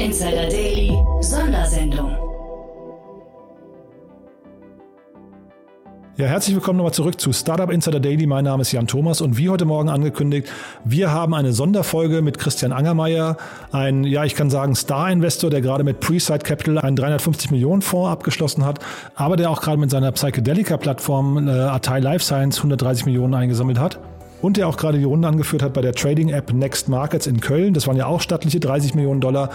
Insider Daily Sondersendung. Ja, herzlich willkommen nochmal zurück zu Startup Insider Daily. Mein Name ist Jan Thomas und wie heute Morgen angekündigt, wir haben eine Sonderfolge mit Christian Angermeier, ein, ja, ich kann sagen, Star-Investor, der gerade mit Preside Capital einen 350 Millionen Fonds abgeschlossen hat, aber der auch gerade mit seiner Psychedelica-Plattform äh, Atai Life Science 130 Millionen eingesammelt hat. Und der auch gerade die Runde angeführt hat bei der Trading-App Next Markets in Köln. Das waren ja auch stattliche 30 Millionen Dollar.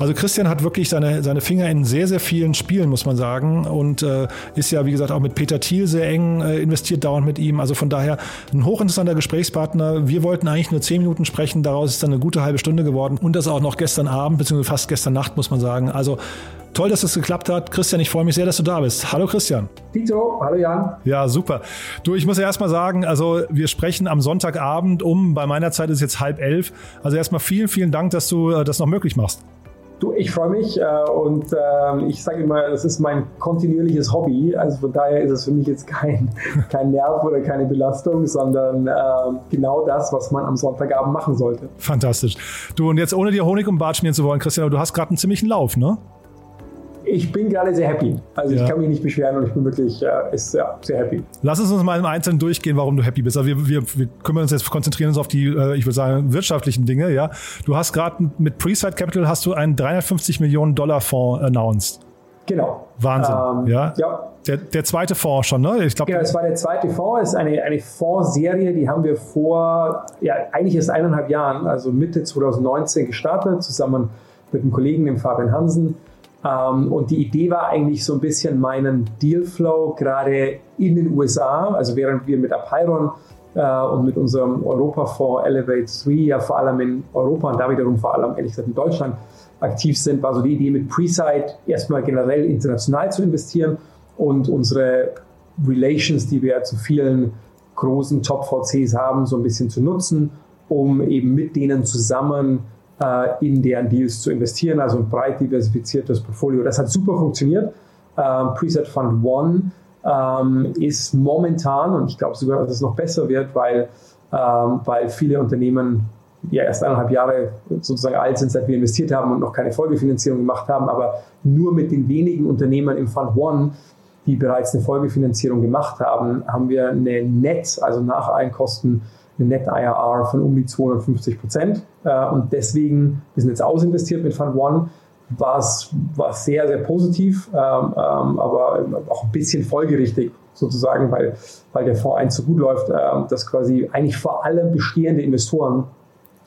Also Christian hat wirklich seine, seine Finger in sehr, sehr vielen Spielen, muss man sagen. Und äh, ist ja, wie gesagt, auch mit Peter Thiel sehr eng äh, investiert, dauernd mit ihm. Also von daher ein hochinteressanter Gesprächspartner. Wir wollten eigentlich nur zehn Minuten sprechen, daraus ist dann eine gute halbe Stunde geworden. Und das auch noch gestern Abend, beziehungsweise fast gestern Nacht, muss man sagen. Also Toll, dass es geklappt hat. Christian, ich freue mich sehr, dass du da bist. Hallo Christian. Tito, hallo Jan. Ja, super. Du, ich muss ja erstmal sagen, also wir sprechen am Sonntagabend um, bei meiner Zeit ist es jetzt halb elf. Also erstmal vielen, vielen Dank, dass du äh, das noch möglich machst. Du, ich freue mich äh, und äh, ich sage immer, das ist mein kontinuierliches Hobby. Also von daher ist es für mich jetzt kein, kein Nerv oder keine Belastung, sondern äh, genau das, was man am Sonntagabend machen sollte. Fantastisch. Du, und jetzt ohne dir Honig um Bart schmieren zu wollen, Christian, du hast gerade einen ziemlichen Lauf, ne? Ich bin gerade sehr happy. Also ja. ich kann mich nicht beschweren und ich bin wirklich äh, ist, ja, sehr happy. Lass uns uns mal im Einzelnen durchgehen, warum du happy bist. Also wir, wir, wir kümmern uns jetzt, konzentrieren uns auf die, äh, ich würde sagen, wirtschaftlichen Dinge. Ja, Du hast gerade mit Preside Capital hast du einen 350 Millionen Dollar Fonds announced. Genau. Wahnsinn. Ähm, ja. ja. Der, der zweite Fonds schon, ne? Ich glaub, genau, das war der zweite Fonds. ist eine, eine Fondsserie, die haben wir vor, ja, eigentlich erst eineinhalb Jahren, also Mitte 2019 gestartet, zusammen mit einem Kollegen, dem Fabian Hansen. Ähm, und die Idee war eigentlich so ein bisschen meinen Dealflow gerade in den USA, also während wir mit Apeiron äh, und mit unserem Europa-Fonds Elevate 3 ja vor allem in Europa und da wiederum vor allem ehrlich gesagt in Deutschland aktiv sind, war so die Idee mit Preside erstmal generell international zu investieren und unsere Relations, die wir zu vielen großen Top-VCs haben, so ein bisschen zu nutzen, um eben mit denen zusammen in deren Deals zu investieren, also ein breit diversifiziertes Portfolio. Das hat super funktioniert. Ähm, Preset Fund One ähm, ist momentan, und ich glaube sogar, dass es noch besser wird, weil, ähm, weil viele Unternehmen ja erst eineinhalb Jahre sozusagen alt sind, seit wir investiert haben und noch keine Folgefinanzierung gemacht haben, aber nur mit den wenigen Unternehmen im Fund One, die bereits eine Folgefinanzierung gemacht haben, haben wir eine Net, also nach Einkosten, eine Net IRR von um die 250 Prozent. Äh, und deswegen, wir sind jetzt ausinvestiert mit Fund One, war war sehr, sehr positiv, ähm, ähm, aber auch ein bisschen folgerichtig sozusagen, weil, weil der Fonds 1 so gut läuft, ähm, dass quasi eigentlich vor allem bestehende Investoren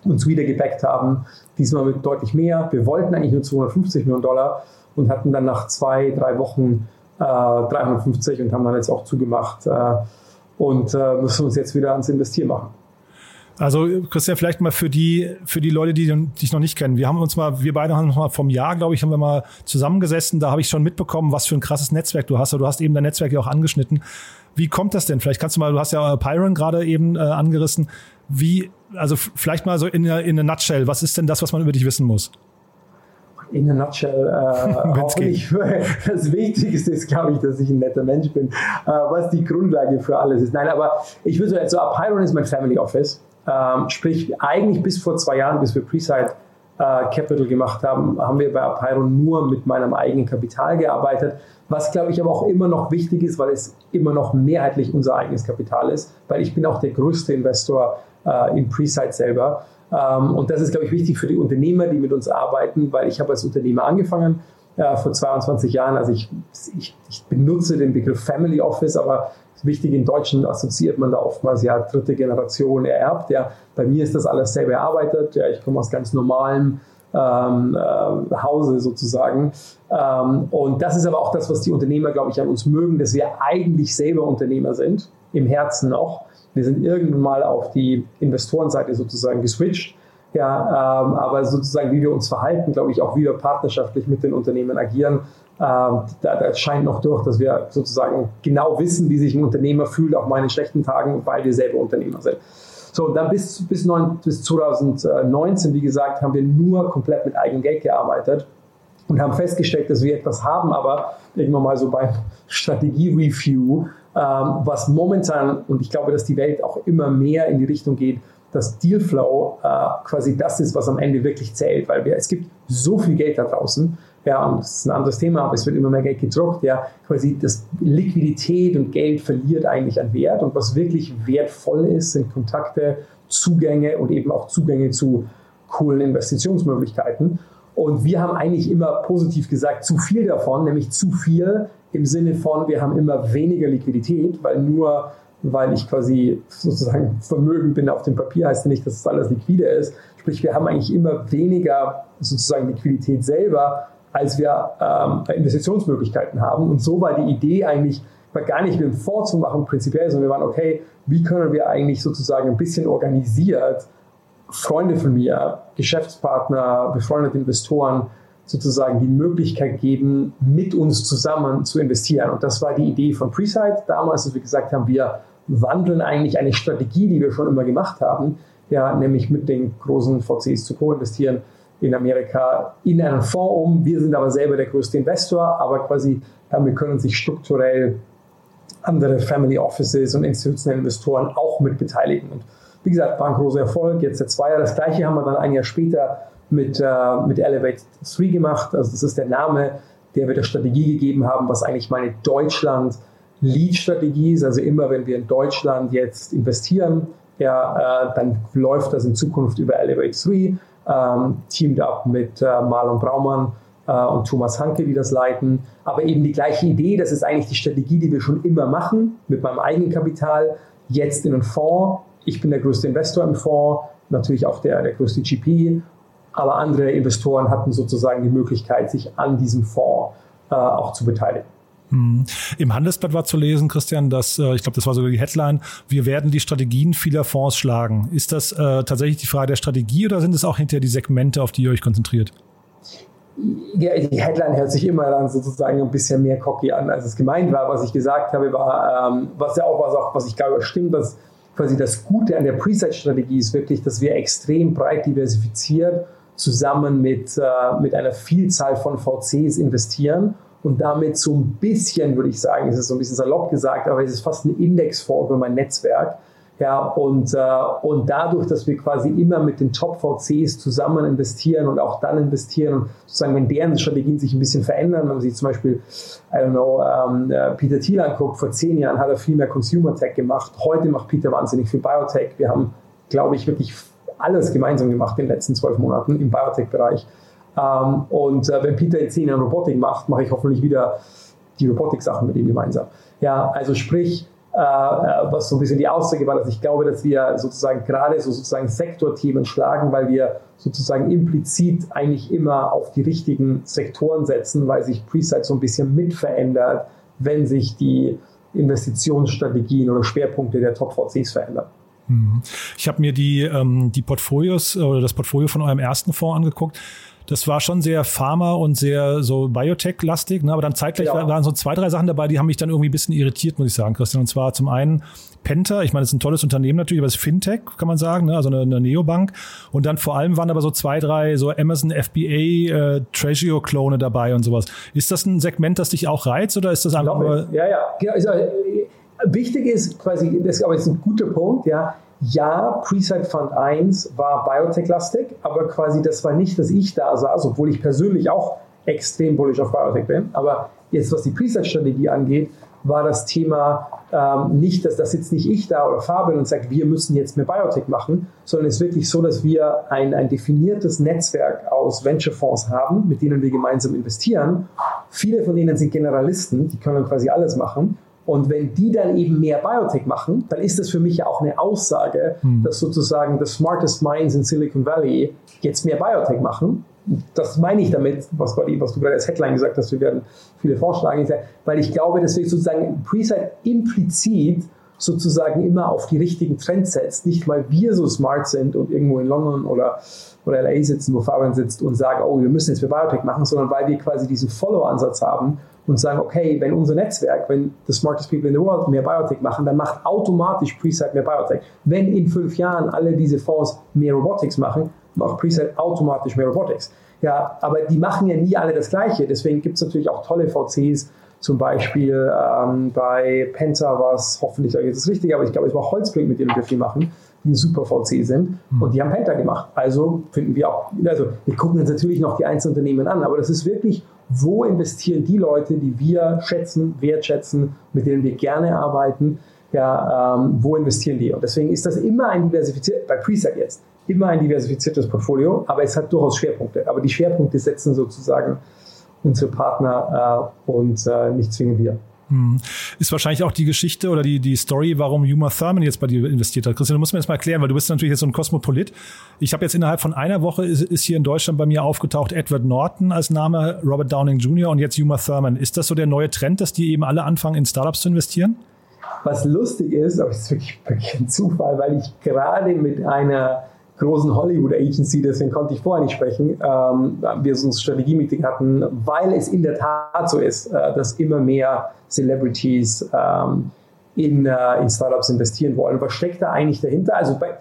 uns wieder gebackt haben, diesmal mit deutlich mehr. Wir wollten eigentlich nur 250 Millionen Dollar und hatten dann nach zwei, drei Wochen äh, 350 und haben dann jetzt auch zugemacht äh, und äh, müssen uns jetzt wieder ans Investieren machen. Also Christian, vielleicht mal für die für die Leute, die dich noch nicht kennen. Wir haben uns mal, wir beide haben uns mal vom Jahr, glaube ich, haben wir mal zusammengesessen. Da habe ich schon mitbekommen, was für ein krasses Netzwerk du hast. Du hast eben dein Netzwerk ja auch angeschnitten. Wie kommt das denn? Vielleicht kannst du mal, du hast ja Pyron gerade eben äh, angerissen. Wie, also vielleicht mal so in, in a nutshell, was ist denn das, was man über dich wissen muss? in a nutshell, äh, auch nicht, das Wichtigste ist, glaube ich, dass ich ein netter Mensch bin, äh, was die Grundlage für alles ist. Nein, aber ich würde sagen, so, Pyron ist mein Family Office. Ähm, sprich, eigentlich bis vor zwei Jahren, bis wir Preside äh, Capital gemacht haben, haben wir bei Apyro nur mit meinem eigenen Kapital gearbeitet. Was, glaube ich, aber auch immer noch wichtig ist, weil es immer noch mehrheitlich unser eigenes Kapital ist, weil ich bin auch der größte Investor äh, in Preside selber. Ähm, und das ist, glaube ich, wichtig für die Unternehmer, die mit uns arbeiten, weil ich habe als Unternehmer angefangen äh, vor 22 Jahren. Also ich, ich, ich benutze den Begriff Family Office, aber wichtig, in Deutschen assoziiert man da oftmals ja dritte Generation ererbt. Ja. Bei mir ist das alles selber erarbeitet. Ja, ich komme aus ganz normalem ähm, äh, Hause sozusagen. Ähm, und das ist aber auch das, was die Unternehmer, glaube ich, an uns mögen, dass wir eigentlich selber Unternehmer sind, im Herzen noch. Wir sind irgendwann mal auf die Investorenseite sozusagen geswitcht. Ja, ähm, aber sozusagen, wie wir uns verhalten, glaube ich, auch wie wir partnerschaftlich mit den Unternehmen agieren, ähm, da, da, scheint noch durch, dass wir sozusagen genau wissen, wie sich ein Unternehmer fühlt, auch mal in schlechten Tagen, weil wir selber Unternehmer sind. So, dann bis, bis, neun, bis 2019, wie gesagt, haben wir nur komplett mit eigenem Geld gearbeitet und haben festgestellt, dass wir etwas haben, aber irgendwann mal so beim Strategie-Review, ähm, was momentan, und ich glaube, dass die Welt auch immer mehr in die Richtung geht, dass Dealflow äh, quasi das ist, was am Ende wirklich zählt, weil wir, es gibt so viel Geld da draußen, ja, und das ist ein anderes Thema, aber es wird immer mehr Geld gedruckt, ja, quasi das Liquidität und Geld verliert eigentlich an Wert. Und was wirklich wertvoll ist, sind Kontakte, Zugänge und eben auch Zugänge zu coolen Investitionsmöglichkeiten. Und wir haben eigentlich immer positiv gesagt, zu viel davon, nämlich zu viel im Sinne von, wir haben immer weniger Liquidität, weil nur weil ich quasi sozusagen Vermögen bin auf dem Papier, heißt ja nicht, dass es alles liquide ist. Sprich, wir haben eigentlich immer weniger sozusagen Liquidität selber, als wir ähm, Investitionsmöglichkeiten haben. Und so war die Idee eigentlich, war gar nicht einen Fonds zu machen prinzipiell, sondern wir waren, okay, wie können wir eigentlich sozusagen ein bisschen organisiert Freunde von mir, Geschäftspartner, befreundete Investoren sozusagen die Möglichkeit geben, mit uns zusammen zu investieren. Und das war die Idee von Preside damals, dass wir gesagt haben, wir wandeln eigentlich eine Strategie, die wir schon immer gemacht haben, ja, nämlich mit den großen VCs zu co-investieren in Amerika in einen Fonds um. Wir sind aber selber der größte Investor, aber quasi wir können sich strukturell andere Family Offices und institutionelle Investoren auch mit beteiligen. Und wie gesagt, war ein großer Erfolg. Jetzt der Zweier. Das gleiche haben wir dann ein Jahr später mit, äh, mit Elevate 3 gemacht. Also das ist der Name, der wir der Strategie gegeben haben, was eigentlich meine Deutschland Lead-Strategie ist. Also immer, wenn wir in Deutschland jetzt investieren, ja, äh, dann läuft das in Zukunft über Elevate 3, ähm, teamed up mit äh, Marlon Braumann äh, und Thomas Hanke, die das leiten. Aber eben die gleiche Idee, das ist eigentlich die Strategie, die wir schon immer machen, mit meinem eigenen Kapital, jetzt in einen Fonds ich bin der größte Investor im Fonds, natürlich auch der, der größte GP, aber andere Investoren hatten sozusagen die Möglichkeit, sich an diesem Fonds äh, auch zu beteiligen. Hm. Im Handelsblatt war zu lesen, Christian, dass, äh, ich glaube, das war sogar die Headline, wir werden die Strategien vieler Fonds schlagen. Ist das äh, tatsächlich die Frage der Strategie oder sind es auch hinterher die Segmente, auf die ihr euch konzentriert? Ja, die Headline hört sich immer dann sozusagen ein bisschen mehr cocky an, als es gemeint war. Was ich gesagt habe, war, ähm, was ja auch was, auch, was ich glaube, stimmt, dass quasi das Gute an der Preset-Strategie ist wirklich, dass wir extrem breit diversifiziert zusammen mit, äh, mit einer Vielzahl von VCs investieren und damit so ein bisschen, würde ich sagen, es ist so ein bisschen salopp gesagt, aber es ist fast ein Indexfonds für mein Netzwerk, ja, und, äh, und dadurch, dass wir quasi immer mit den Top-VCs zusammen investieren und auch dann investieren und sozusagen, wenn deren Strategien sich ein bisschen verändern, wenn man sich zum Beispiel, I don't know, ähm, äh, Peter Thiel anguckt, vor zehn Jahren hat er viel mehr Consumer Tech gemacht. Heute macht Peter wahnsinnig viel Biotech. Wir haben, glaube ich, wirklich alles gemeinsam gemacht in den letzten zwölf Monaten im Biotech-Bereich. Ähm, und äh, wenn Peter in zehn Jahren Robotik macht, mache ich hoffentlich wieder die Robotik-Sachen mit ihm gemeinsam. Ja, also sprich, äh, äh, was so ein bisschen die Aussage war, dass ich glaube, dass wir sozusagen gerade so sozusagen Sektorthemen schlagen, weil wir sozusagen implizit eigentlich immer auf die richtigen Sektoren setzen, weil sich Preside so ein bisschen mit verändert, wenn sich die Investitionsstrategien oder Schwerpunkte der Top-VCs verändern. Mhm. Ich habe mir die, ähm, die Portfolios oder das Portfolio von eurem ersten Fonds angeguckt das war schon sehr Pharma und sehr so Biotech-lastig, ne? aber dann zeitgleich ja. waren so zwei, drei Sachen dabei, die haben mich dann irgendwie ein bisschen irritiert, muss ich sagen, Christian. Und zwar zum einen Penta, ich meine, das ist ein tolles Unternehmen natürlich, aber es ist Fintech, kann man sagen, ne? also eine, eine Neobank. Und dann vor allem waren aber so zwei, drei so Amazon FBA äh, Treasure-Klone dabei und sowas. Ist das ein Segment, das dich auch reizt oder ist das einfach nur... Ja, ja. Also, wichtig ist quasi, das ist aber jetzt ein guter Punkt, ja, ja, Preside Fund 1 war Biotech-lastig, aber quasi das war nicht, dass ich da saß, obwohl ich persönlich auch extrem bullish auf Biotech bin. Aber jetzt, was die Preside-Strategie angeht, war das Thema ähm, nicht, dass das jetzt nicht ich da oder Fabian und sagt, wir müssen jetzt mehr Biotech machen, sondern es ist wirklich so, dass wir ein, ein definiertes Netzwerk aus Venture-Fonds haben, mit denen wir gemeinsam investieren. Viele von denen sind Generalisten, die können quasi alles machen. Und wenn die dann eben mehr Biotech machen, dann ist das für mich ja auch eine Aussage, hm. dass sozusagen the smartest minds in Silicon Valley jetzt mehr Biotech machen. Das meine ich damit, was, was du gerade als Headline gesagt hast, wir werden viele vorschlagen, weil ich glaube, dass wir sozusagen Preside implizit sozusagen immer auf die richtigen Trends setzt. Nicht, weil wir so smart sind und irgendwo in London oder, oder LA sitzen, wo Fabian sitzt und sagen, oh, wir müssen jetzt mehr Biotech machen, sondern weil wir quasi diesen Follow-Ansatz haben und sagen, okay, wenn unser Netzwerk, wenn the smartest people in the world mehr Biotech machen, dann macht automatisch Preside mehr Biotech. Wenn in fünf Jahren alle diese Fonds mehr Robotics machen, macht Preside automatisch mehr Robotics. Ja, aber die machen ja nie alle das Gleiche. Deswegen gibt es natürlich auch tolle VCs, zum Beispiel ähm, bei Penta war es, hoffentlich sage ich das richtig, aber ich glaube, es war Holzbrink, mit dem wir viel machen. die ein super VC sind mhm. und die haben Penta gemacht. Also finden wir auch, also wir gucken uns natürlich noch die einzelnen Unternehmen an, aber das ist wirklich, wo investieren die Leute, die wir schätzen, wertschätzen, mit denen wir gerne arbeiten, ja, ähm, wo investieren die? Und deswegen ist das immer ein diversifiziertes, bei Preset jetzt, immer ein diversifiziertes Portfolio, aber es hat durchaus Schwerpunkte. Aber die Schwerpunkte setzen sozusagen unsere Partner äh, und äh, nicht zwingend wir. Hm. Ist wahrscheinlich auch die Geschichte oder die, die Story, warum Uma Thurman jetzt bei dir investiert hat. Christian, du musst mir jetzt mal erklären, weil du bist natürlich jetzt so ein Kosmopolit. Ich habe jetzt innerhalb von einer Woche ist, ist, hier in Deutschland bei mir aufgetaucht Edward Norton als Name, Robert Downing Jr. und jetzt Uma Thurman. Ist das so der neue Trend, dass die eben alle anfangen, in Startups zu investieren? Was lustig ist, aber es ist wirklich, wirklich ein Zufall, weil ich gerade mit einer großen Hollywood Agency, deswegen konnte ich vorher nicht sprechen, ähm, wir so ein Strategie-Meeting hatten, weil es in der Tat so ist, äh, dass immer mehr Celebrities ähm, in, äh, in Startups investieren wollen. Was steckt da eigentlich dahinter? Also bei,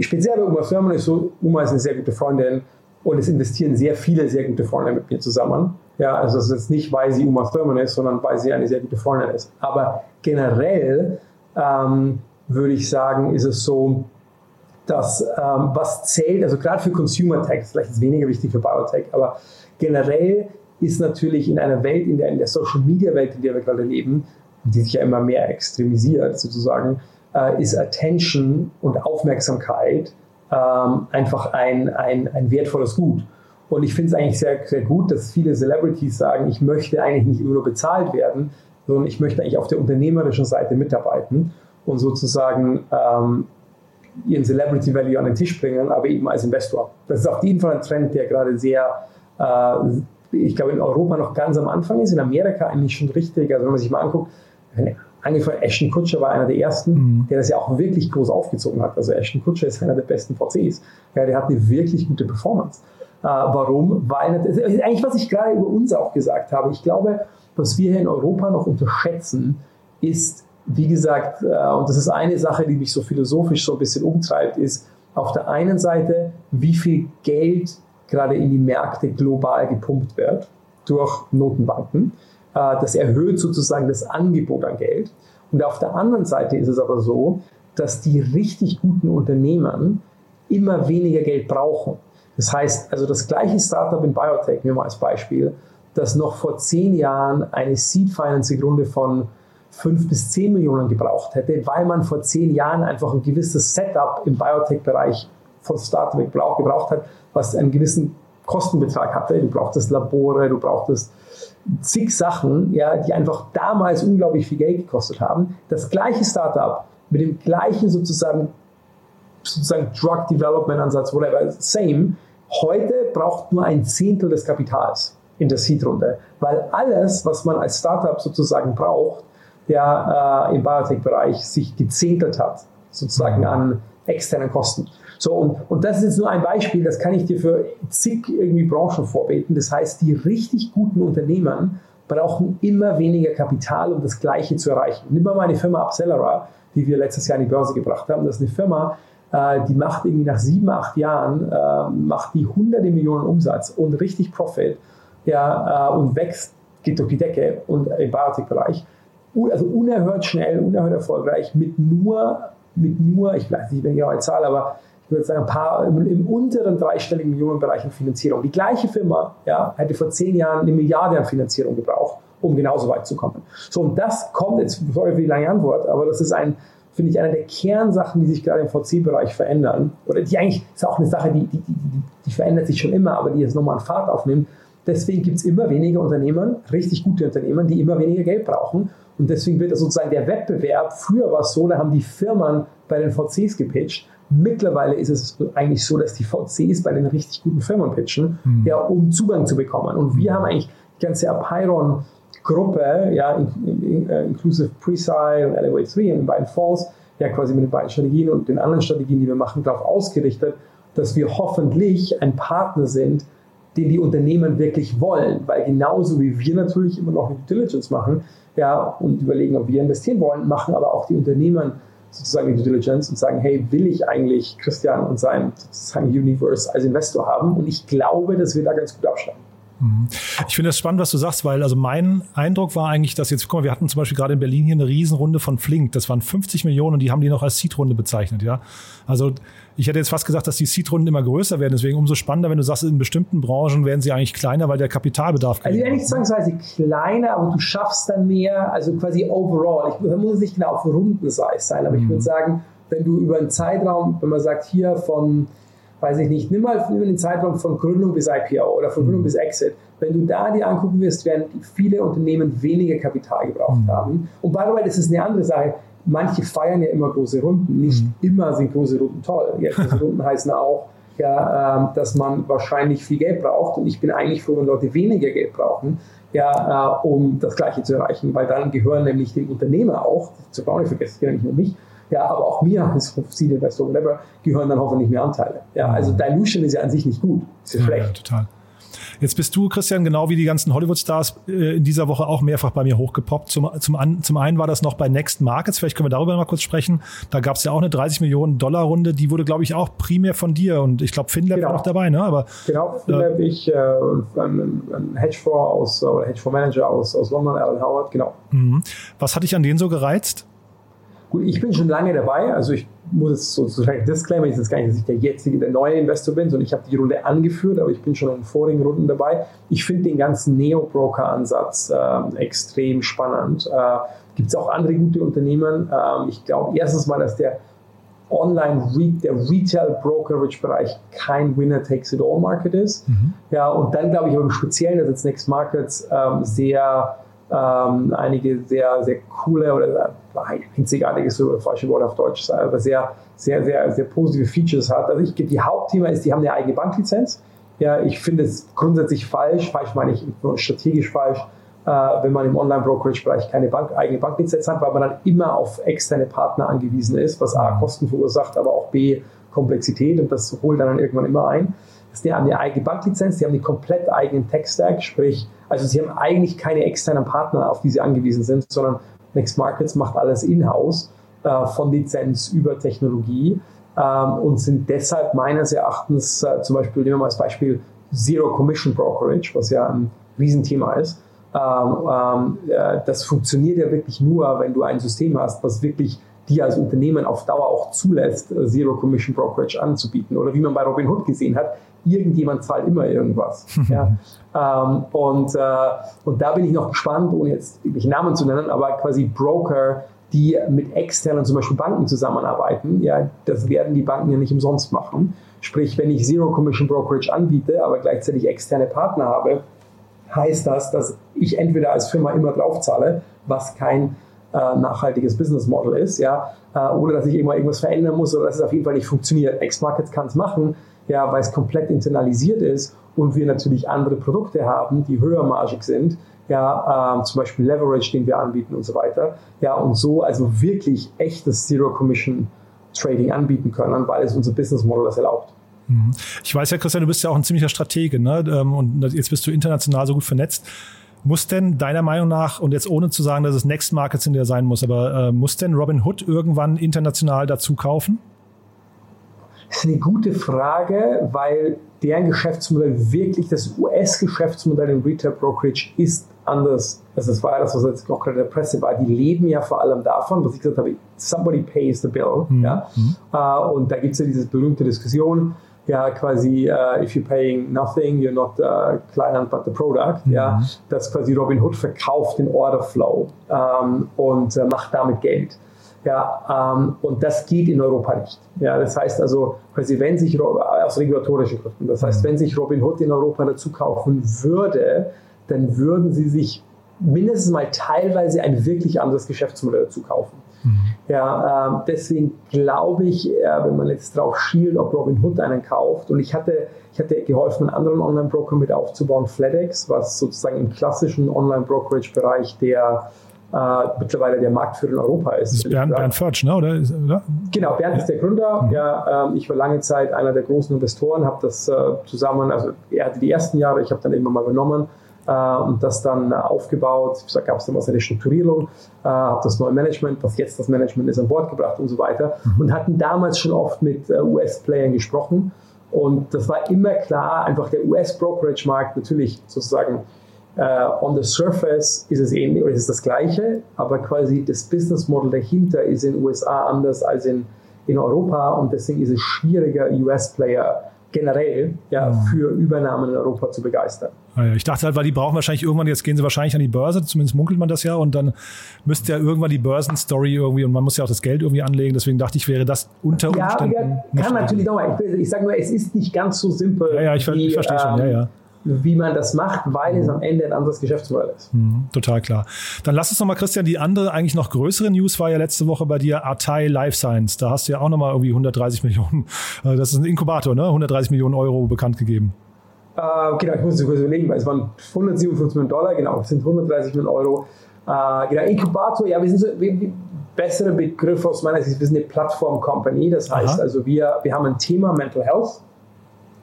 speziell bei Uma Thurman ist so, Uma ist eine sehr gute Freundin und es investieren sehr viele sehr gute Freunde mit mir zusammen. Ja, also das ist jetzt nicht, weil sie Uma Thurman ist, sondern weil sie eine sehr gute Freundin ist. Aber generell ähm, würde ich sagen, ist es so, dass ähm, was zählt, also gerade für Consumer Tech, vielleicht ist weniger wichtig für Biotech, aber generell ist natürlich in einer Welt, in der, in der Social Media Welt, in der wir gerade leben, die sich ja immer mehr extremisiert sozusagen, äh, ist Attention und Aufmerksamkeit ähm, einfach ein, ein, ein wertvolles Gut. Und ich finde es eigentlich sehr, sehr gut, dass viele Celebrities sagen, ich möchte eigentlich nicht immer nur bezahlt werden, sondern ich möchte eigentlich auf der unternehmerischen Seite mitarbeiten und sozusagen ähm, ihren Celebrity Value an den Tisch bringen, aber eben als Investor. Das ist auf jeden Fall ein Trend, der gerade sehr, äh, ich glaube, in Europa noch ganz am Anfang ist, in Amerika eigentlich schon richtig. Also wenn man sich mal anguckt, angefangen, Ashton Kutscher war einer der ersten, mhm. der das ja auch wirklich groß aufgezogen hat. Also Ashton Kutscher ist einer der besten VCs. Ja, der hat eine wirklich gute Performance. Äh, warum? Weil, das ist eigentlich, was ich gerade über uns auch gesagt habe. Ich glaube, was wir hier in Europa noch unterschätzen, ist, wie gesagt, äh, und das ist eine Sache, die mich so philosophisch so ein bisschen umtreibt, ist auf der einen Seite, wie viel Geld gerade in die Märkte global gepumpt wird durch Notenbanken. Äh, das erhöht sozusagen das Angebot an Geld. Und auf der anderen Seite ist es aber so, dass die richtig guten Unternehmen immer weniger Geld brauchen. Das heißt, also das gleiche Startup in Biotech, nehmen wir mal als Beispiel, das noch vor zehn Jahren eine Seed Financing Runde von fünf bis zehn Millionen gebraucht hätte, weil man vor zehn Jahren einfach ein gewisses Setup im Biotech-Bereich von Startup gebraucht hat, was einen gewissen Kostenbetrag hatte. Du brauchtest Labore, du brauchtest zig Sachen, ja, die einfach damals unglaublich viel Geld gekostet haben. Das gleiche Startup mit dem gleichen sozusagen, sozusagen Drug Development Ansatz, whatever, same, heute braucht nur ein Zehntel des Kapitals in der Seed-Runde, weil alles, was man als Startup sozusagen braucht, der äh, im Biotech-Bereich sich gezähntelt hat, sozusagen an externen Kosten. So, und, und das ist jetzt nur ein Beispiel, das kann ich dir für zig irgendwie Branchen vorbeten. Das heißt, die richtig guten Unternehmen brauchen immer weniger Kapital, um das Gleiche zu erreichen. Nimm mal meine Firma Accelera, die wir letztes Jahr in die Börse gebracht haben. Das ist eine Firma, äh, die macht irgendwie nach sieben, acht Jahren, äh, macht die hunderte Millionen Umsatz und richtig Profit ja, äh, und wächst, geht durch die Decke und im Biotech-Bereich. Also unerhört schnell, unerhört erfolgreich mit nur, mit nur, ich weiß nicht, wenn ich eine Zahl, aber ich würde sagen, ein paar im, im, unteren dreistelligen Millionenbereich an Finanzierung. Die gleiche Firma ja, hätte vor zehn Jahren eine Milliarde an Finanzierung gebraucht, um genauso weit zu kommen. So, und das kommt jetzt, sorry für die lange Antwort, aber das ist ein, finde ich, eine der Kernsachen, die sich gerade im VC-Bereich verändern. Oder die eigentlich ist auch eine Sache, die, die, die, die verändert sich schon immer, aber die jetzt nochmal an Fahrt aufnimmt. Deswegen gibt es immer weniger Unternehmen, richtig gute Unternehmen, die immer weniger Geld brauchen. Und deswegen wird sozusagen der Wettbewerb, früher war es so, da haben die Firmen bei den VCs gepitcht. Mittlerweile ist es eigentlich so, dass die VCs bei den richtig guten Firmen pitchen, mhm. ja, um Zugang zu bekommen. Und wir haben eigentlich die ganze Apeiron Gruppe, ja, äh, inclusive Preside und Elevate 3 in den beiden Fonds, ja, quasi mit den beiden Strategien und den anderen Strategien, die wir machen, darauf ausgerichtet, dass wir hoffentlich ein Partner sind, den die Unternehmen wirklich wollen. Weil genauso wie wir natürlich immer noch Due Diligence machen, ja, und überlegen, ob wir investieren wollen, machen aber auch die Unternehmen sozusagen die Diligence und sagen, hey, will ich eigentlich Christian und sein sozusagen Universe als Investor haben? Und ich glaube, dass wir da ganz gut abschneiden. Mhm. Ich finde es spannend, was du sagst, weil also mein Eindruck war eigentlich, dass jetzt, guck mal, wir hatten zum Beispiel gerade in Berlin hier eine Riesenrunde von Flink. Das waren 50 Millionen und die haben die noch als Seed-Runde bezeichnet, ja. Also ich hätte jetzt fast gesagt, dass die Seed-Runden immer größer werden. Deswegen umso spannender, wenn du sagst, in bestimmten Branchen werden sie eigentlich kleiner, weil der Kapitalbedarf. Also ja nicht zwangsweise kleiner, aber du schaffst dann mehr, also quasi overall. Ich muss nicht genau auf Rundensize sein, aber mhm. ich würde sagen, wenn du über einen Zeitraum, wenn man sagt, hier von weiß ich nicht, nimm mal, nimm den Zeitraum von Gründung bis IPO oder von Gründung mhm. bis Exit. Wenn du da dir angucken wirst, werden viele Unternehmen weniger Kapital gebraucht mhm. haben. Und by the way, das ist eine andere Sache. Manche feiern ja immer große Runden. Nicht mhm. immer sind große Runden toll. Ja, große Runden heißen auch, ja, äh, dass man wahrscheinlich viel Geld braucht. Und ich bin eigentlich froh, wenn Leute weniger Geld brauchen, ja, äh, um das Gleiche zu erreichen, weil dann gehören nämlich dem Unternehmer auch, zu auch nicht vergessen, ja nicht nur mich, ja, aber auch mir als Seed Investor, whatever, gehören dann hoffentlich mehr Anteile. Ja, also Dilution ist ja an sich nicht gut, ist ja, ja schlecht. Ja, total. Jetzt bist du, Christian, genau wie die ganzen Hollywood-Stars äh, in dieser Woche auch mehrfach bei mir hochgepoppt. Zum, zum, an, zum einen war das noch bei Next Markets, vielleicht können wir darüber mal kurz sprechen. Da gab es ja auch eine 30 Millionen Dollar Runde, die wurde, glaube ich, auch primär von dir und ich glaube, FinLab genau. war auch dabei, ne? Aber, genau, FinLab, äh, ich, äh, ein, ein Hedgefonds aus, oder Hedgefonds-Manager aus, aus London, Alan Howard, genau. Mhm. Was hat dich an denen so gereizt? Gut, ich bin schon lange dabei, also ich muss es sozusagen Disclaimer, ich ist gar nicht, dass ich der jetzige, der neue Investor bin, sondern ich habe die Runde angeführt, aber ich bin schon in vorigen Runden dabei. Ich finde den ganzen Neo-Broker-Ansatz äh, extrem spannend. Äh, Gibt es auch andere gute Unternehmen. Äh, ich glaube erstens mal, dass der Online, der Retail Brokerage Bereich kein Winner takes it all Market ist. Mhm. Ja, und dann glaube ich aber im Speziellen, dass jetzt Next Markets ähm, sehr ähm, einige sehr, sehr coole oder einzigartige ist so falsche Wort auf Deutsch, aber sehr, sehr, sehr, sehr positive Features hat. Also ich, die Hauptthema ist, die haben eine eigene Banklizenz. Ja, ich finde es grundsätzlich falsch, falsch meine ich strategisch falsch, äh, wenn man im Online-Brokerage-Bereich keine Bank, eigene Banklizenz hat, weil man dann immer auf externe Partner angewiesen ist, was A, Kosten verursacht, aber auch B, Komplexität und das holt dann irgendwann immer ein. Die haben eine eigene Banklizenz, die haben einen komplett eigenen Tech-Stack, sprich, also sie haben eigentlich keine externen Partner, auf die sie angewiesen sind, sondern Next Markets macht alles in-house, äh, von Lizenz über Technologie ähm, und sind deshalb meines Erachtens, äh, zum Beispiel nehmen wir mal als Beispiel Zero Commission Brokerage, was ja ein Riesenthema ist. Ähm, ähm, äh, das funktioniert ja wirklich nur, wenn du ein System hast, was wirklich dir als Unternehmen auf Dauer auch zulässt, äh, Zero Commission Brokerage anzubieten. Oder wie man bei Robinhood gesehen hat, irgendjemand zahlt immer irgendwas. ja. ähm, und, äh, und da bin ich noch gespannt, ohne jetzt irgendwelche Namen zu nennen, aber quasi Broker, die mit externen, zum Beispiel Banken zusammenarbeiten, ja, das werden die Banken ja nicht umsonst machen. Sprich, wenn ich Zero Commission Brokerage anbiete, aber gleichzeitig externe Partner habe, heißt das, dass ich entweder als Firma immer draufzahle, was kein nachhaltiges Business Model ist, ja, äh, oder dass ich immer irgendwas verändern muss oder dass es auf jeden Fall nicht funktioniert. X-Markets kann es machen, ja, weil es komplett internalisiert ist und wir natürlich andere Produkte haben, die höher margig sind, ja, ähm, zum Beispiel Leverage, den wir anbieten und so weiter, ja, und so also wirklich echtes Zero Commission Trading anbieten können, weil es unser Business Model das erlaubt. Mhm. Ich weiß ja, Christian, du bist ja auch ein ziemlicher Stratege, ne? Ähm, und jetzt bist du international so gut vernetzt. Muss denn deiner Meinung nach, und jetzt ohne zu sagen, dass es Next Markets in der sein muss, aber äh, muss denn Robin Hood irgendwann international dazu kaufen? Das ist eine gute Frage, weil deren Geschäftsmodell wirklich das US-Geschäftsmodell im Retail Brokerage ist anders. Also das war ja das, was jetzt auch gerade in der Presse war. Die leben ja vor allem davon, was ich gesagt habe, somebody pays the bill. Mhm. Ja? Mhm. Uh, und da gibt es ja diese berühmte Diskussion, ja quasi, uh, if you're paying nothing, you're not uh, client but the product. Mhm. Ja? Dass quasi Robinhood verkauft den Orderflow um, und uh, macht damit Geld. Ja, ähm, und das geht in Europa nicht. Ja, das heißt also, quasi wenn sich aus regulatorischen Gründen, das heißt, mhm. wenn sich Robin Hood in Europa dazu kaufen würde, dann würden sie sich mindestens mal teilweise ein wirklich anderes Geschäftsmodell dazu kaufen. Mhm. Ja, ähm, deswegen glaube ich, äh, wenn man jetzt drauf schielt, ob Robin Hood einen kauft, und ich hatte, ich hatte geholfen, einen anderen Online-Broker mit aufzubauen, FedEx, was sozusagen im klassischen Online-Brokerage-Bereich der äh, mittlerweile der Marktführer in Europa ist. Das ist Bernd, Bernd Förtsch, ne? Oder? oder? Genau, Bernd ja. ist der Gründer. Mhm. Ja, ähm, ich war lange Zeit einer der großen Investoren, habe das äh, zusammen, also er hatte die ersten Jahre, ich habe dann irgendwann mal übernommen äh, und das dann aufgebaut. Da gab es dann was eine Strukturierung, äh, habe das neue Management, was jetzt das Management ist, an Bord gebracht und so weiter mhm. und hatten damals schon oft mit äh, US-Playern gesprochen Und das war immer klar, einfach der US-Brokerage-Markt natürlich sozusagen uh, on the surface ist es ähnlich oder ist es das gleiche, aber quasi das Business Model dahinter ist in den USA anders als in, in Europa und deswegen ist es schwieriger, US-Player generell ja, mhm. für Übernahmen in Europa zu begeistern. Ich dachte halt, weil die brauchen wahrscheinlich irgendwann, jetzt gehen sie wahrscheinlich an die Börse, zumindest munkelt man das ja, und dann müsste ja irgendwann die Börsenstory irgendwie, und man muss ja auch das Geld irgendwie anlegen, deswegen dachte ich, wäre das unter Umständen. Ja, kann natürlich nochmal. Ich, ich sage nur, es ist nicht ganz so simpel. Ja, ja, ich, wie, ich verstehe ähm, schon, ja, ja wie man das macht, weil es am Ende ein anderes Geschäftsmodell ist. Mhm, total klar. Dann lass uns nochmal, Christian, die andere, eigentlich noch größere News war ja letzte Woche bei dir Atai Life Science. Da hast du ja auch nochmal irgendwie 130 Millionen, äh, das ist ein Inkubator, ne? 130 Millionen Euro bekannt gegeben. Äh, genau, ich muss es kurz überlegen, weil es waren 157 Millionen Dollar, genau, es sind 130 Millionen Euro. Äh, genau, Inkubator, ja, wir sind so, wir, wir, bessere Begriff aus meiner Sicht, wir sind eine Plattform-Company, das heißt Aha. also, wir, wir haben ein Thema Mental Health.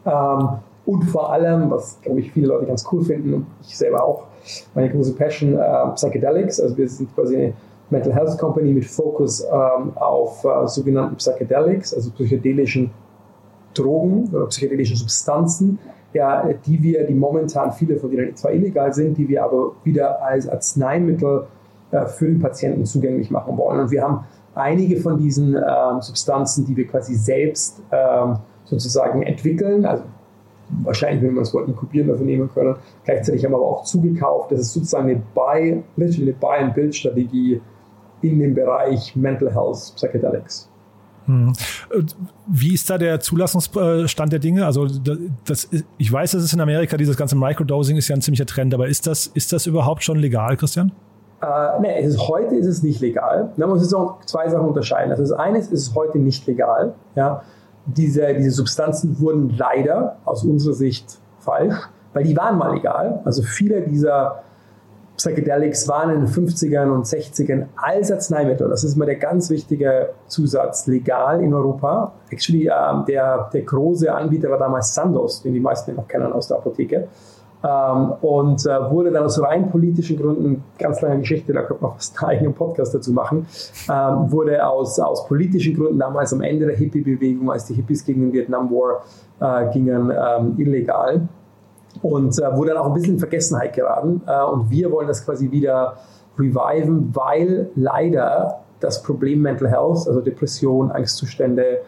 Ähm, und vor allem, was glaube ich viele Leute ganz cool finden und ich selber auch, meine große Passion, äh, Psychedelics. Also wir sind quasi eine Mental Health Company mit Fokus ähm, auf äh, sogenannten Psychedelics, also psychedelischen Drogen oder psychedelischen Substanzen, ja, die wir, die momentan viele von denen zwar illegal sind, die wir aber wieder als Arzneimittel äh, für den Patienten zugänglich machen wollen. Und wir haben einige von diesen ähm, Substanzen, die wir quasi selbst ähm, sozusagen entwickeln, also wahrscheinlich, wenn wir das Wort inkubieren dafür nehmen können. Gleichzeitig haben wir aber auch zugekauft. Das ist sozusagen eine Buy, literally eine Buy-and-Build-Strategie in dem Bereich Mental Health Psychedelics. Hm. Wie ist da der Zulassungsstand der Dinge? Also das, ich weiß, dass es in Amerika dieses ganze Microdosing ist ja ein ziemlicher Trend, aber ist das, ist das überhaupt schon legal, Christian? Äh, nee, ist, heute ist es nicht legal. Da muss ich auch zwei Sachen unterscheiden. Also das eine ist, ist es heute nicht legal. Ja? Diese, diese Substanzen wurden leider aus unserer Sicht falsch, weil die waren mal legal. Also viele dieser Psychedelics waren in den 50ern und 60ern als Arzneimittel. Das ist mal der ganz wichtige Zusatz, legal in Europa. Actually, ähm, der, der große Anbieter war damals Sandoz, den die meisten noch kennen aus der Apotheke. Ähm, und äh, wurde dann aus rein politischen Gründen, ganz lange Geschichte, da könnte man fast einen eigenen Podcast dazu machen, ähm, wurde aus, aus politischen Gründen damals am Ende der Hippie-Bewegung, als die Hippies gegen den Vietnam War äh, gingen, ähm, illegal und äh, wurde dann auch ein bisschen in Vergessenheit geraten. Äh, und wir wollen das quasi wieder reviven, weil leider das Problem Mental Health, also Depression, Angstzustände,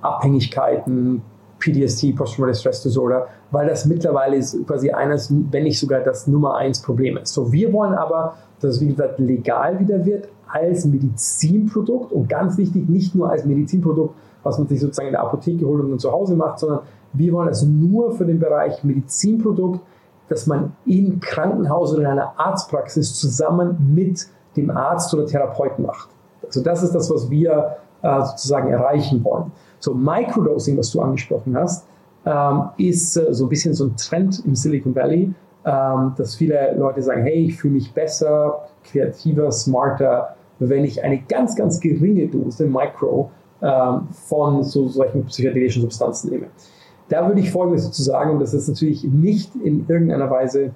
Abhängigkeiten, PTSD, Post-Traumatic Stress Disorder, weil das mittlerweile quasi eines, wenn nicht sogar das Nummer eins Problem ist. So, wir wollen aber, dass es wie gesagt legal wieder wird als Medizinprodukt und ganz wichtig, nicht nur als Medizinprodukt, was man sich sozusagen in der Apotheke holt und zu Hause macht, sondern wir wollen es nur für den Bereich Medizinprodukt, dass man im Krankenhaus oder in einer Arztpraxis zusammen mit dem Arzt oder Therapeuten macht. Also das ist das, was wir äh, sozusagen erreichen wollen. So Microdosing, was du angesprochen hast, ähm, ist äh, so ein bisschen so ein Trend im Silicon Valley, ähm, dass viele Leute sagen, hey, ich fühle mich besser, kreativer, smarter, wenn ich eine ganz, ganz geringe Dose Micro ähm, von so solchen psychedelischen Substanzen nehme. Da würde ich Folgendes dazu sagen, und das ist natürlich nicht in irgendeiner Weise,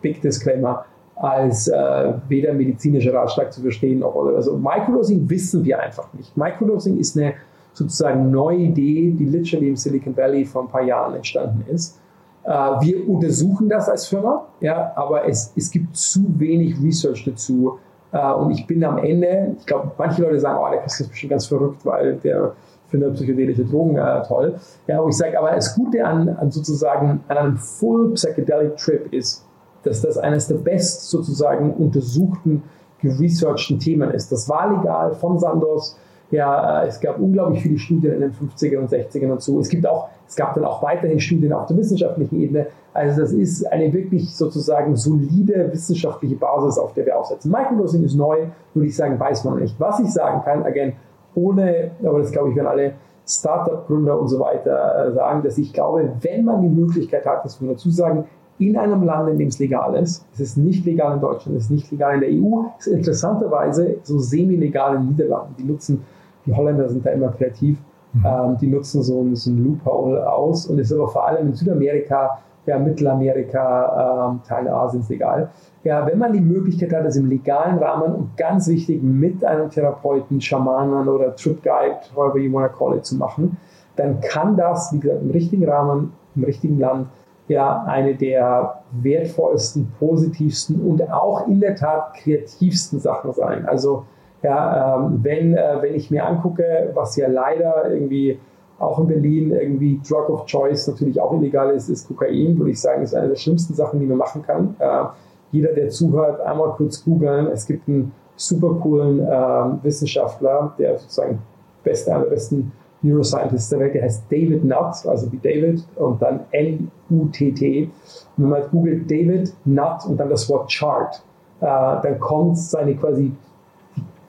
Big Disclaimer, als äh, weder medizinischer Ratschlag zu verstehen, noch, also Microdosing wissen wir einfach nicht. Microdosing ist eine sozusagen neue Idee, die literally im Silicon Valley vor ein paar Jahren entstanden ist. Äh, wir untersuchen das als Firma, ja, aber es, es gibt zu wenig Research dazu. Äh, und ich bin am Ende, ich glaube, manche Leute sagen, oh, der Chris ist bestimmt ganz verrückt, weil der findet psychedelische Drogen äh, toll. Ja, wo ich sage, aber das Gute an, an sozusagen an einem Full Psychedelic Trip ist, dass das eines der best sozusagen untersuchten, geresearchten Themen ist. Das war legal von Sandos ja, es gab unglaublich viele Studien in den 50ern und 60ern und so. Es gibt auch, es gab dann auch weiterhin Studien auf der wissenschaftlichen Ebene. Also das ist eine wirklich sozusagen solide wissenschaftliche Basis, auf der wir aufsetzen. Microdosing ist neu, würde ich sagen, weiß man nicht. Was ich sagen kann, again, ohne, aber das glaube ich, werden alle Startup-Gründer und so weiter äh, sagen, dass ich glaube, wenn man die Möglichkeit hat, das muss man dazu sagen, in einem Land, in dem es legal ist. Es ist nicht legal in Deutschland, es ist nicht legal in der EU. Es ist interessanterweise so semi-legal in den Niederlanden. Die nutzen die Holländer sind da immer kreativ. Mhm. Ähm, die nutzen so, ein, so ein Loophole aus und ist aber vor allem in Südamerika, ja, Mittelamerika, ähm, Teile Asiens legal. Ja, wenn man die Möglichkeit hat, das im legalen Rahmen und ganz wichtig mit einem Therapeuten, Schamanen oder Trip Guide, however you want to call it, zu machen, dann kann das, wie gesagt, im richtigen Rahmen, im richtigen Land, ja eine der wertvollsten, positivsten und auch in der Tat kreativsten Sachen sein. Also ja, ähm, wenn, äh, wenn ich mir angucke, was ja leider irgendwie auch in Berlin irgendwie Drug of Choice natürlich auch illegal ist, ist Kokain, würde ich sagen, ist eine der schlimmsten Sachen, die man machen kann. Äh, jeder, der zuhört, einmal kurz googeln. Es gibt einen super coolen äh, Wissenschaftler, der sozusagen beste, einer der besten Neuroscientists der Welt, der heißt David Nutt, also wie David und dann N-U-T-T. Und wenn man googelt David Nutt und dann das Wort Chart, äh, dann kommt seine quasi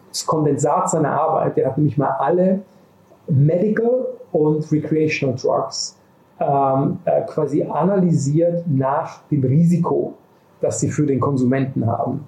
das Kondensat seiner Arbeit. Der hat nämlich mal alle Medical und Recreational Drugs ähm, äh, quasi analysiert nach dem Risiko, das sie für den Konsumenten haben.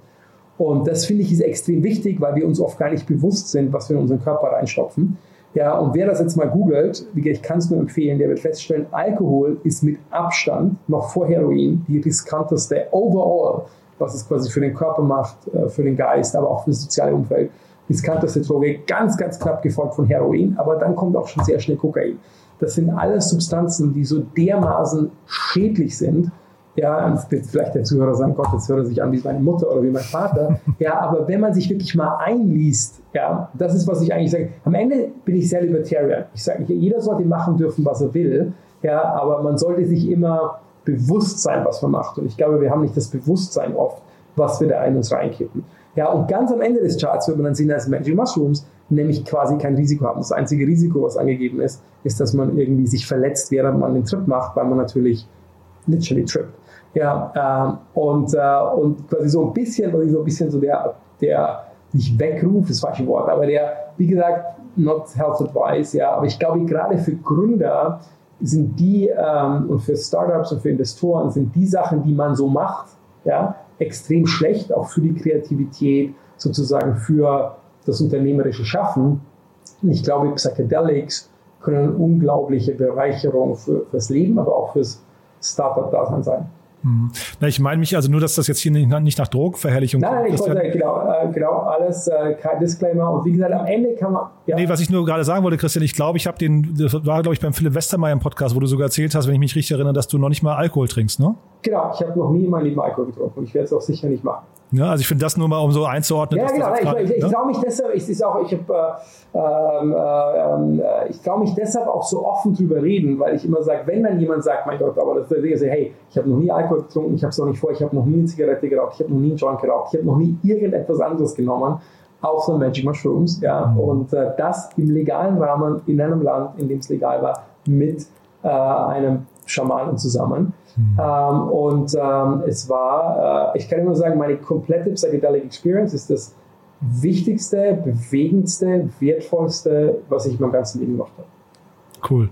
Und das finde ich ist extrem wichtig, weil wir uns oft gar nicht bewusst sind, was wir in unseren Körper reinstopfen. Ja, und wer das jetzt mal googelt, ich kann es nur empfehlen, der wird feststellen, Alkohol ist mit Abstand noch vor Heroin die riskanteste overall, was es quasi für den Körper macht, äh, für den Geist, aber auch für das soziale Umfeld riskanteste Droge, ganz, ganz knapp gefolgt von Heroin, aber dann kommt auch schon sehr schnell Kokain. Das sind alles Substanzen, die so dermaßen schädlich sind. Ja, vielleicht der Zuhörer sagen, Gott, jetzt hört er sich an wie meine Mutter oder wie mein Vater. Ja, aber wenn man sich wirklich mal einliest, ja, das ist, was ich eigentlich sage. Am Ende bin ich sehr libertarian. Ich sage, jeder sollte machen dürfen, was er will. Ja, aber man sollte sich immer bewusst sein, was man macht. Und ich glaube, wir haben nicht das Bewusstsein oft, was wir da in uns reinkippen. Ja, und ganz am Ende des Charts wird man dann sehen, dass Magic Mushrooms nämlich quasi kein Risiko haben. Das einzige Risiko, was angegeben ist, ist, dass man irgendwie sich verletzt, während man den Trip macht, weil man natürlich literally trippt. Ja, ähm, und, äh, und quasi so ein bisschen, quasi so ein bisschen so der, der nicht Weckruf, das falsche Wort, aber der, wie gesagt, not health advice, ja, aber ich glaube, gerade für Gründer sind die ähm, und für Startups und für Investoren sind die Sachen, die man so macht, ja, extrem schlecht, auch für die Kreativität, sozusagen für das unternehmerische Schaffen. Und ich glaube, Psychedelics können eine unglaubliche Bereicherung für, fürs Leben, aber auch fürs Startup-Dasein sein. Mhm. Na, ich meine mich also nur, dass das jetzt hier nicht, nicht nach Drogenverherrlichung Nein, nein, ich wollte, ja genau, äh, genau, alles, äh, kein Disclaimer. Und wie gesagt, am Ende kann man. Ja. Nee, was ich nur gerade sagen wollte, Christian, ich glaube, ich habe den, das war, glaube ich, beim Philipp Westermeier im Podcast, wo du sogar erzählt hast, wenn ich mich richtig erinnere, dass du noch nicht mal Alkohol trinkst, ne? Genau, ich habe noch nie in meinem Leben Alkohol getrunken und ich werde es auch sicher nicht machen. Ja, also ich finde das nur mal, um so einzuordnen. Ja, genau. Ich, grad, ich, ich, ne? traue mich deshalb, ich, ist auch, ich, hab, äh, ähm, äh, äh, ich traue mich deshalb auch so offen drüber reden, weil ich immer sage, wenn dann jemand sagt, mein Gott, aber das ist ich sage, hey, ich habe noch nie Alkohol getrunken, ich habe es auch nicht vor, ich habe noch nie eine Zigarette geraucht, ich habe noch nie einen Joint geraucht, ich habe noch nie irgendetwas anderes genommen, außer Magic Mushrooms, ja, mhm. und äh, das im legalen Rahmen in einem Land, in dem es legal war, mit äh, einem Schamanen zusammen. Mhm. Ähm, und ähm, es war, äh, ich kann nur sagen, meine komplette Psychedelic Experience ist das wichtigste, bewegendste, wertvollste, was ich in meinem ganzen Leben gemacht habe. Cool.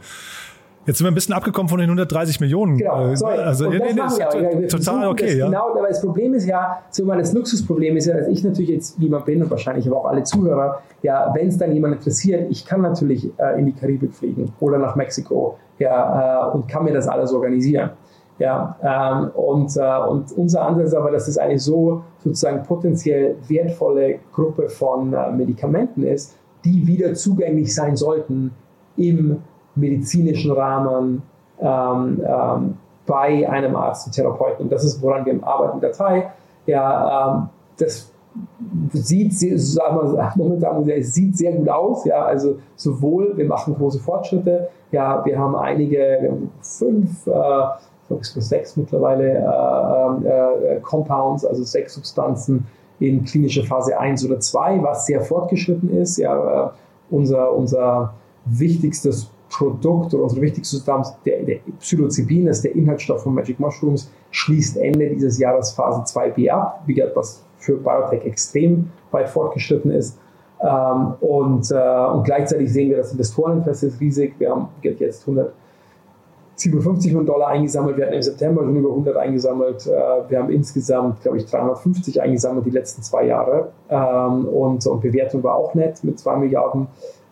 Jetzt sind wir ein bisschen abgekommen von den 130 Millionen. Genau, äh, sorry. Also, und das nee, machen wir auch. total okay, ja. Genau, aber das Problem ist ja, so mal das Luxusproblem ist ja, dass ich natürlich jetzt jemand bin und wahrscheinlich aber auch alle Zuhörer, ja, wenn es dann jemand interessiert, ich kann natürlich äh, in die Karibik fliegen oder nach Mexiko, ja, äh, und kann mir das alles organisieren. Ja, ähm, und, äh, und unser Ansatz ist aber, dass es eine so sozusagen potenziell wertvolle Gruppe von äh, Medikamenten ist, die wieder zugänglich sein sollten im medizinischen Rahmen ähm, ähm, bei einem Arzt und Therapeuten. Und das ist, woran wir arbeiten der Datei. Ja, ähm, das sieht, sagen wir, momentan sieht sehr gut aus. Ja, also sowohl wir machen große Fortschritte. Ja, wir haben einige, wir haben fünf äh, glaube ich, sechs mittlerweile äh, äh, äh, Compounds, also sechs Substanzen in klinischer Phase 1 oder 2, was sehr fortgeschritten ist. Ja, äh, unser, unser wichtigstes Produkt oder unsere wichtigste Substanz, der, der Psilocybin, ist der Inhaltsstoff von Magic Mushrooms, schließt Ende dieses Jahres Phase 2b ab, wie gesagt, was für Biotech extrem weit fortgeschritten ist. Ähm, und, äh, und gleichzeitig sehen wir, das Investoreninteresse ist riesig. Wir haben jetzt 100 57 Millionen Dollar eingesammelt. Wir hatten im September schon über 100 eingesammelt. Äh, wir haben insgesamt, glaube ich, 350 eingesammelt die letzten zwei Jahre. Ähm, und, und Bewertung war auch nett mit 2 Milliarden.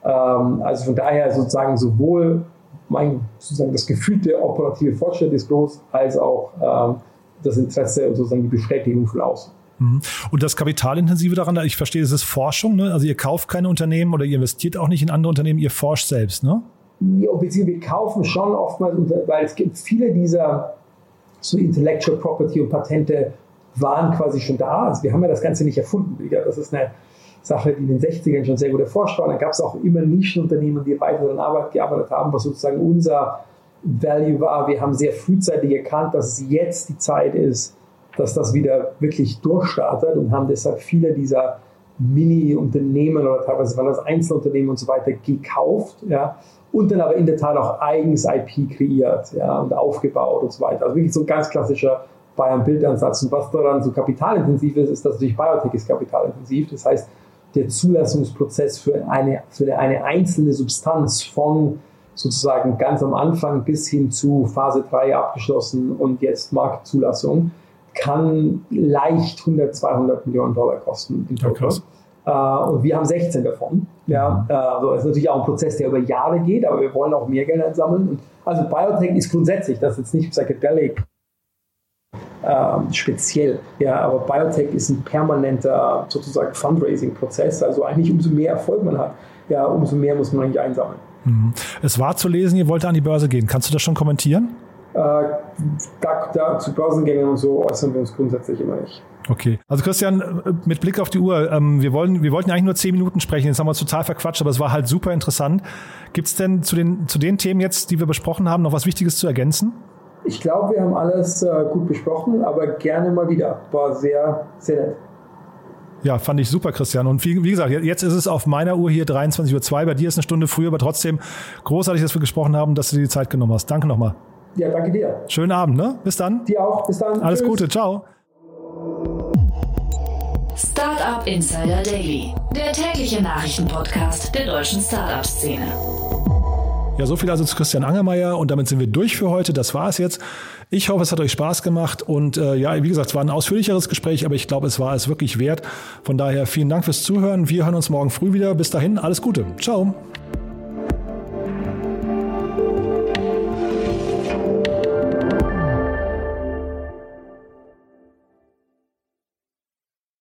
Ähm, also von daher sozusagen sowohl mein, sozusagen das gefühlte operative Fortschritt ist groß, als auch ähm, das Interesse und sozusagen die Bestätigung von außen. Mhm. Und das Kapitalintensive daran, ich verstehe, es ist Forschung, ne? Also ihr kauft keine Unternehmen oder ihr investiert auch nicht in andere Unternehmen, ihr forscht selbst, ne? ja, beziehungsweise wir kaufen schon oftmals, weil es gibt viele dieser so Intellectual Property und Patente waren quasi schon da. Also wir haben ja das Ganze nicht erfunden. Das ist eine Sache, die in den 60ern schon sehr gut erforscht war. Dann gab es auch immer Nischenunternehmen, die weiter an Arbeit gearbeitet haben, was sozusagen unser Value war. Wir haben sehr frühzeitig erkannt, dass es jetzt die Zeit ist, dass das wieder wirklich durchstartet und haben deshalb viele dieser Mini-Unternehmen oder teilweise waren das Einzelunternehmen und so weiter gekauft, ja, und dann aber in der Tat auch eigens IP kreiert, ja, und aufgebaut und so weiter. Also wirklich so ein ganz klassischer Bayern-Bildansatz. Und was daran so kapitalintensiv ist, ist, dass natürlich Biotech ist kapitalintensiv. Das heißt, der Zulassungsprozess für eine, für eine einzelne Substanz von sozusagen ganz am Anfang bis hin zu Phase 3 abgeschlossen und jetzt Marktzulassung kann leicht 100, 200 Millionen Dollar kosten Total. Ja, äh, und wir haben 16 davon. Ja, mhm. also das ist natürlich auch ein Prozess, der über Jahre geht, aber wir wollen auch mehr Geld einsammeln. also Biotech ist grundsätzlich, das ist jetzt nicht Psychedelic ähm, speziell. Ja, aber Biotech ist ein permanenter sozusagen Fundraising-Prozess. Also eigentlich umso mehr Erfolg man hat, ja, umso mehr muss man eigentlich einsammeln. Mhm. Es war zu lesen, ihr wollt an die Börse gehen. Kannst du das schon kommentieren? Äh, da, da, zu Börsengängen und so äußern wir uns grundsätzlich immer nicht. Okay. Also Christian, äh, mit Blick auf die Uhr, ähm, wir, wollen, wir wollten eigentlich nur zehn Minuten sprechen, jetzt haben wir uns total verquatscht, aber es war halt super interessant. Gibt es denn zu den, zu den Themen jetzt, die wir besprochen haben, noch was Wichtiges zu ergänzen? Ich glaube, wir haben alles äh, gut besprochen, aber gerne mal wieder. War sehr, sehr nett. Ja, fand ich super, Christian. Und wie, wie, gesagt, jetzt ist es auf meiner Uhr hier 23.02 Uhr. Bei dir ist eine Stunde früher, aber trotzdem großartig, dass wir gesprochen haben, dass du dir die Zeit genommen hast. Danke nochmal. Ja, danke dir. Schönen Abend, ne? Bis dann. Dir auch. Bis dann. Alles Tschüss. Gute. Ciao. Startup Insider Daily, der tägliche Nachrichtenpodcast der deutschen Startup-Szene. Ja, so viel also zu Christian Angermeier und damit sind wir durch für heute. Das war es jetzt. Ich hoffe, es hat euch Spaß gemacht und äh, ja, wie gesagt, es war ein ausführlicheres Gespräch, aber ich glaube, es war es wirklich wert. Von daher vielen Dank fürs Zuhören. Wir hören uns morgen früh wieder. Bis dahin, alles Gute. Ciao.